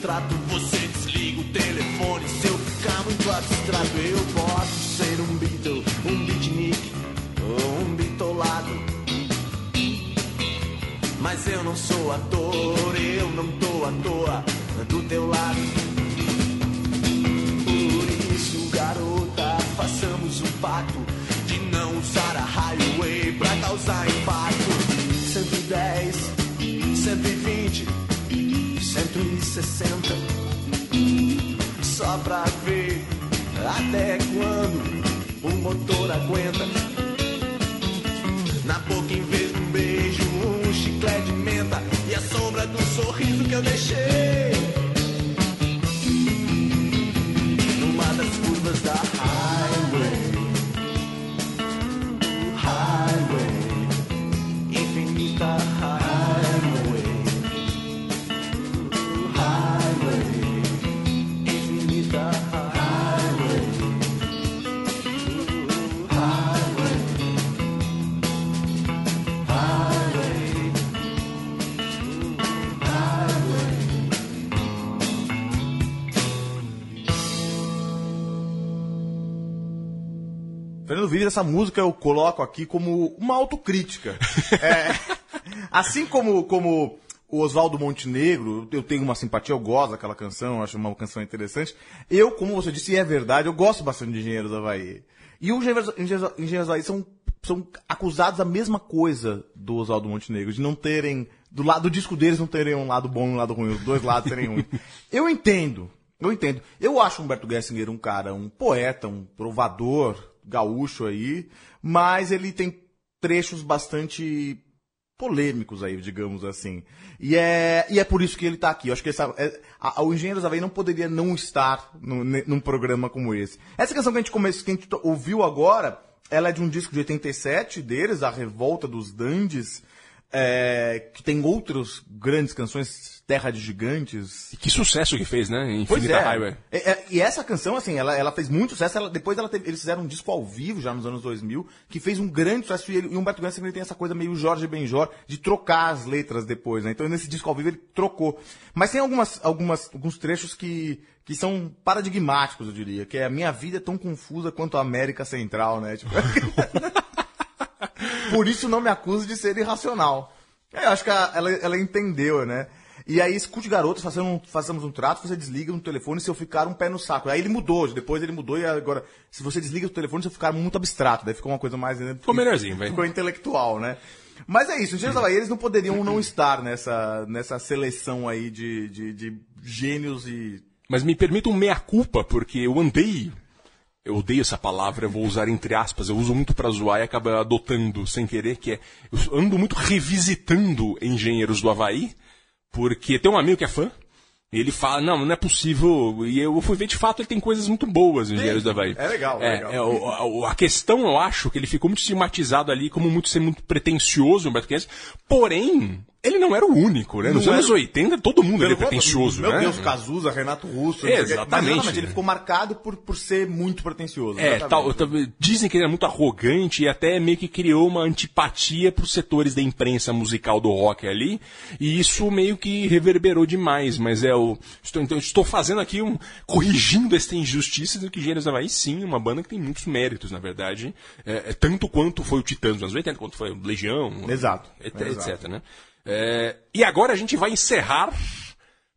façamos um trato. Você desliga o telefone. Se eu ficar muito abstrato, eu posso ser um Beatle, um beatnik ou um bitolado. Mas eu não sou ator, eu não tô à toa do teu lado. Por isso, garota, façamos um pacto de não usar a highway pra causar impacto. 110, 120, 160. Só pra ver até quando o motor aguenta. Na boca, em vez de um beijo, um chiclete de menta e a sombra do sorriso que eu deixei. Vives, essa música eu coloco aqui como uma autocrítica. É, assim como, como o Oswaldo Montenegro, eu tenho uma simpatia, eu gosto daquela canção, eu acho uma canção interessante. Eu, como você disse, e é verdade, eu gosto bastante de Engenheiros do Havaí. E os Engenheiros, do Havaí são, são acusados da mesma coisa do Oswaldo Montenegro, de não terem, do lado do disco deles não terem um lado bom e um lado ruim, os dois lados serem ruins. Eu entendo Eu entendo. Eu acho Humberto Gessinger um cara, um poeta, um trovador gaúcho aí, mas ele tem trechos bastante polêmicos aí, digamos assim. E é, e é por isso que ele tá aqui. Eu acho que essa, é, a, a- o Engenheiros da Havaí não poderia não estar no- ne- num programa como esse. Essa canção que a gente, come, que a gente ouviu agora, ela é de um disco de 87 deles, A Revolta dos Dandes, é, que tem outras grandes canções, Terra de Gigantes, Que sucesso que fez, né? Pois Infinita é. Highway. É, é, E essa canção, assim, ela, ela fez muito sucesso. ela- depois ela teve- eles fizeram um disco ao vivo, já nos anos 2000, que fez um grande sucesso. E, ele, e o Humberto ele tem essa coisa meio Jorge Benjor, de trocar as letras depois, né? Então nesse disco ao vivo ele trocou. Mas tem algumas, algumas, alguns trechos que, que são paradigmáticos, eu diria. Que é a minha vida é tão confusa quanto a América Central, né? Tipo... Por isso não me acuso de ser irracional. É, Eu acho que ela, ela entendeu, né? E aí, escute garotos, façamos um, façamos um trato, você desliga no telefone se eu ficar um pé no saco. Aí ele mudou, depois ele mudou e agora, se você desliga o telefone, se eu ficar muito abstrato. Daí ficou uma coisa mais. Né? Ficou melhorzinho, vai. Ficou intelectual, né? Mas é isso, os da Bahia, eles não poderiam não estar nessa, nessa seleção aí de, de, de gênios e. Mas me permita um meia-culpa, porque eu andei. Eu odeio essa palavra, eu vou usar entre aspas, eu uso muito pra zoar e acabo adotando sem querer, que é. Eu ando muito revisitando Engenheiros do Havaí, porque tem um amigo que é fã, e ele fala, não, não é possível. E eu fui ver, de fato, ele tem coisas muito boas em Engenheiros do Havaí. É legal, é É, legal. é, o- a, a questão, eu acho, que ele ficou muito estigmatizado ali como muito ser muito pretencioso, Humberto Guedes. Porém, ele não era o único, né? Nos Não anos era- 80, todo mundo era pretencioso, Meu né? Deus, Cazuza, Renato Russo. quê. Exatamente. Mas, ele ficou marcado por, por ser muito pretencioso. É, tal, tal- dizem que ele era muito arrogante e até meio que criou uma antipatia para os setores da imprensa musical do rock ali, e isso meio que reverberou demais, mas é o estou então estou fazendo aqui um corrigindo esta injustiça de que Gêneros Havaí sim, uma banda que tem muitos méritos, na verdade, é, é tanto quanto foi o Titãs nos anos 80, quanto foi o Legião, Exato, et- exato. etc, né? É, e agora a gente vai encerrar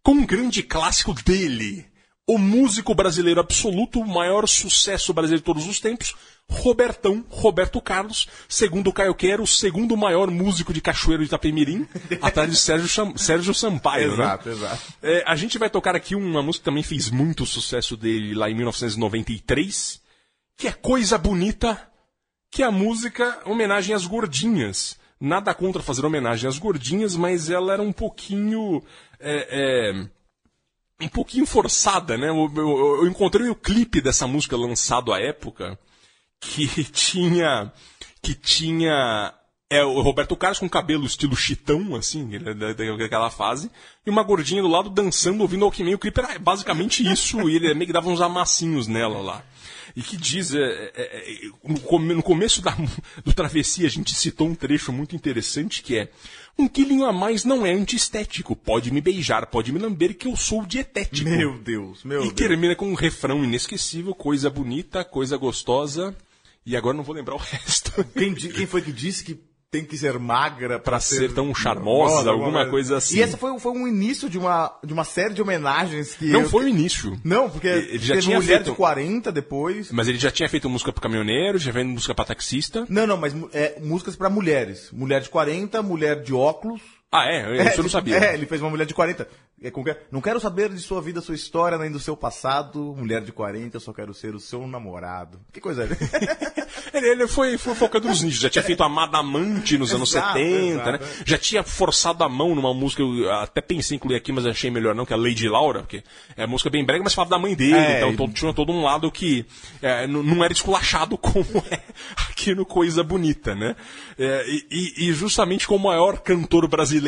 com um grande clássico dele. O músico brasileiro absoluto, o maior sucesso brasileiro de todos os tempos, Robertão, Roberto Carlos, segundo o Caio Quero, o segundo maior músico de Cachoeiro de Itapemirim, atrás de Sérgio, Cham- Sérgio Sampaio, né? Exato, exato. É, a gente vai tocar aqui uma música que também fez muito sucesso dele lá em 1993, que é Coisa Bonita, que é a música homenagem às gordinhas. Nada contra fazer homenagem às gordinhas, mas ela era um pouquinho. é, é, um pouquinho forçada, né? Eu, eu- eu encontrei o clipe dessa música lançado à época que tinha. que tinha. É, o Roberto Carlos com cabelo estilo chitão, assim, daquela fase, e uma gordinha do lado dançando, ouvindo Alckmin. O clipe era basicamente isso, e ele meio que dava uns amassinhos nela lá. E que diz, é, é, é, no, come- no começo da, do Travessia, a gente citou um trecho muito interessante que é um quilinho a mais não é antiestético. Pode me beijar, pode me lamber que eu sou dietético. Meu Deus, meu e Deus. termina com um refrão inesquecível, coisa bonita, coisa gostosa. E agora não vou lembrar o resto. Quem, quem foi que disse que tem que ser magra pra, Pra ser tão charmosa, alguma coisa assim. E esse foi, foi um início de uma, de uma série de homenagens que. Não eu- foi o início. Não, porque Ele já teve tinha Mulher feito- de 40 depois. Mas ele já tinha feito música pro caminhoneiro, já feito música pra taxista. Não, não, mas é, músicas pra mulheres. Mulher de 40, mulher de óculos. Ah, é? Isso eu não sabia. É, ele fez uma mulher de 40. É, é? Não quero saber de sua vida, sua história, nem do seu passado. Mulher de 40, eu só quero ser o seu namorado. Que coisa é? Ele, ele foi, foi focando nos nichos. Já tinha feito Amada Amante nos anos Exato, 70, né? exato. Já tinha forçado a mão numa música, eu até pensei em incluir aqui, mas achei melhor não, que é a Lady Laura, porque é música bem brega, mas falava da mãe dele, É, então e- todo- tinha todo um lado que é, não era esculachado como é aqui no Coisa Bonita, né? É, e, e- e justamente como o maior cantor brasileiro,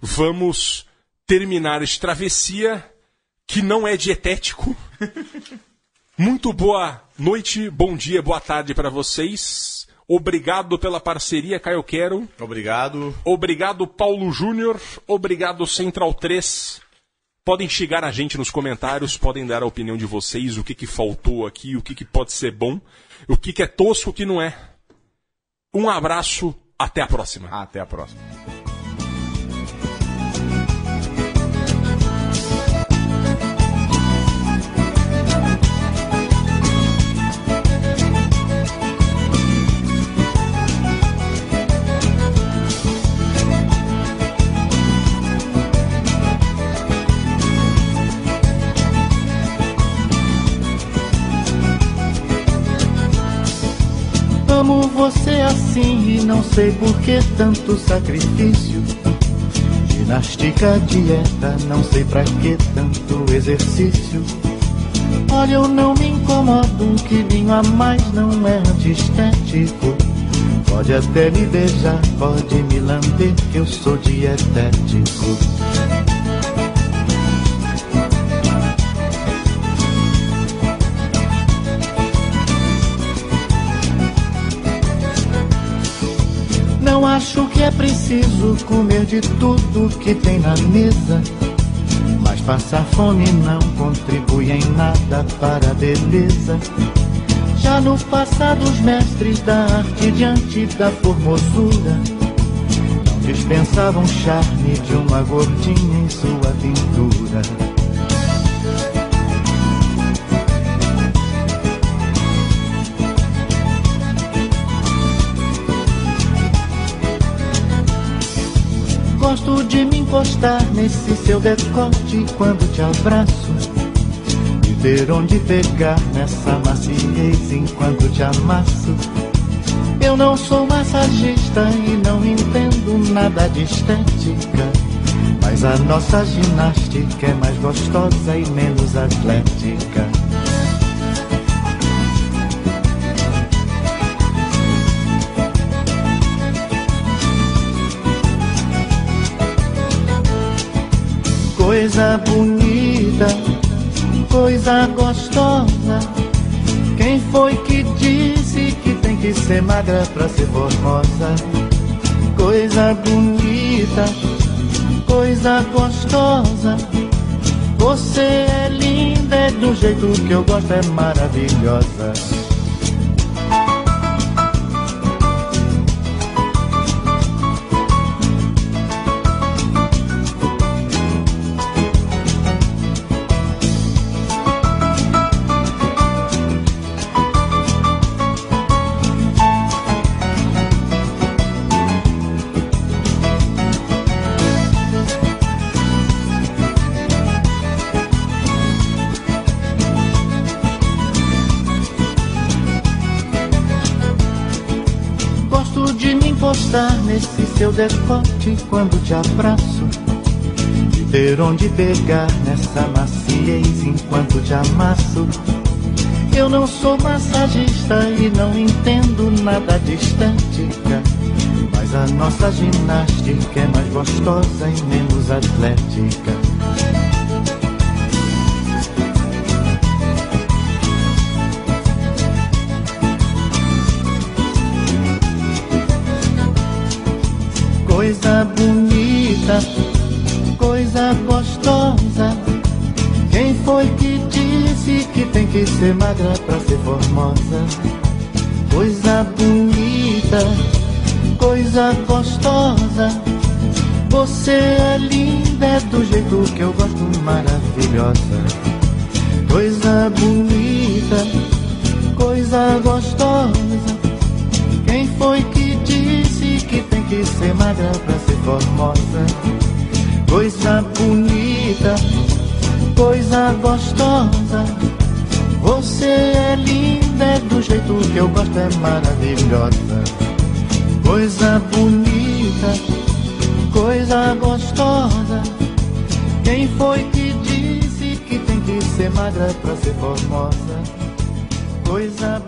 vamos terminar esta travessia que não é dietético. Muito boa noite, bom dia, boa tarde para vocês. Obrigado pela parceria, Caio Quero. Obrigado. Obrigado, Paulo Júnior. Obrigado, Central 3. Podem chegar a gente nos comentários, podem dar a opinião de vocês, o que, que faltou aqui, o que, que pode ser bom, o que, que é tosco, o que não é. Um abraço, até a próxima. Até a próxima. Assim e não sei por que tanto sacrifício. Ginástica, dieta, não sei pra que tanto exercício. Olha, eu não me incomodo, um quilinho a mais não é antiestético. Pode até me beijar, pode me lamber, que eu sou dietético. Acho que é preciso comer de tudo que tem na mesa. Mas passar fome não contribui em nada para a beleza. Já no passado, os mestres da arte diante da formosura não dispensavam charme de uma gordinha em sua pintura. Encostar nesse seu decote quando te abraço. E ver onde pegar nessa maciez enquanto te amasso. Eu não sou massagista e não entendo nada de estética. Mas a nossa ginástica é mais gostosa e menos atlética. Coisa bonita, coisa gostosa. Quem foi que disse que tem que ser magra pra ser formosa? Coisa bonita, coisa gostosa. Você é linda, é do jeito que eu gosto, é maravilhosa. Nesse seu decote quando te abraço. Ter onde pegar nessa maciez enquanto te amasso. Eu não sou massagista e não entendo nada de estética. Mas a nossa ginástica é mais gostosa e menos atlética. Coisa gostosa. Quem foi que disse que tem que ser magra pra ser formosa? Coisa bonita, coisa gostosa. Você é linda, é do jeito que eu gosto, maravilhosa. Coisa bonita, coisa gostosa. Quem foi que que ser magra pra ser formosa? Coisa bonita, coisa gostosa. Você é linda, é do jeito que eu gosto, é maravilhosa. Coisa bonita, coisa gostosa. Quem foi que disse que tem que ser magra pra ser formosa? Coisa bonita,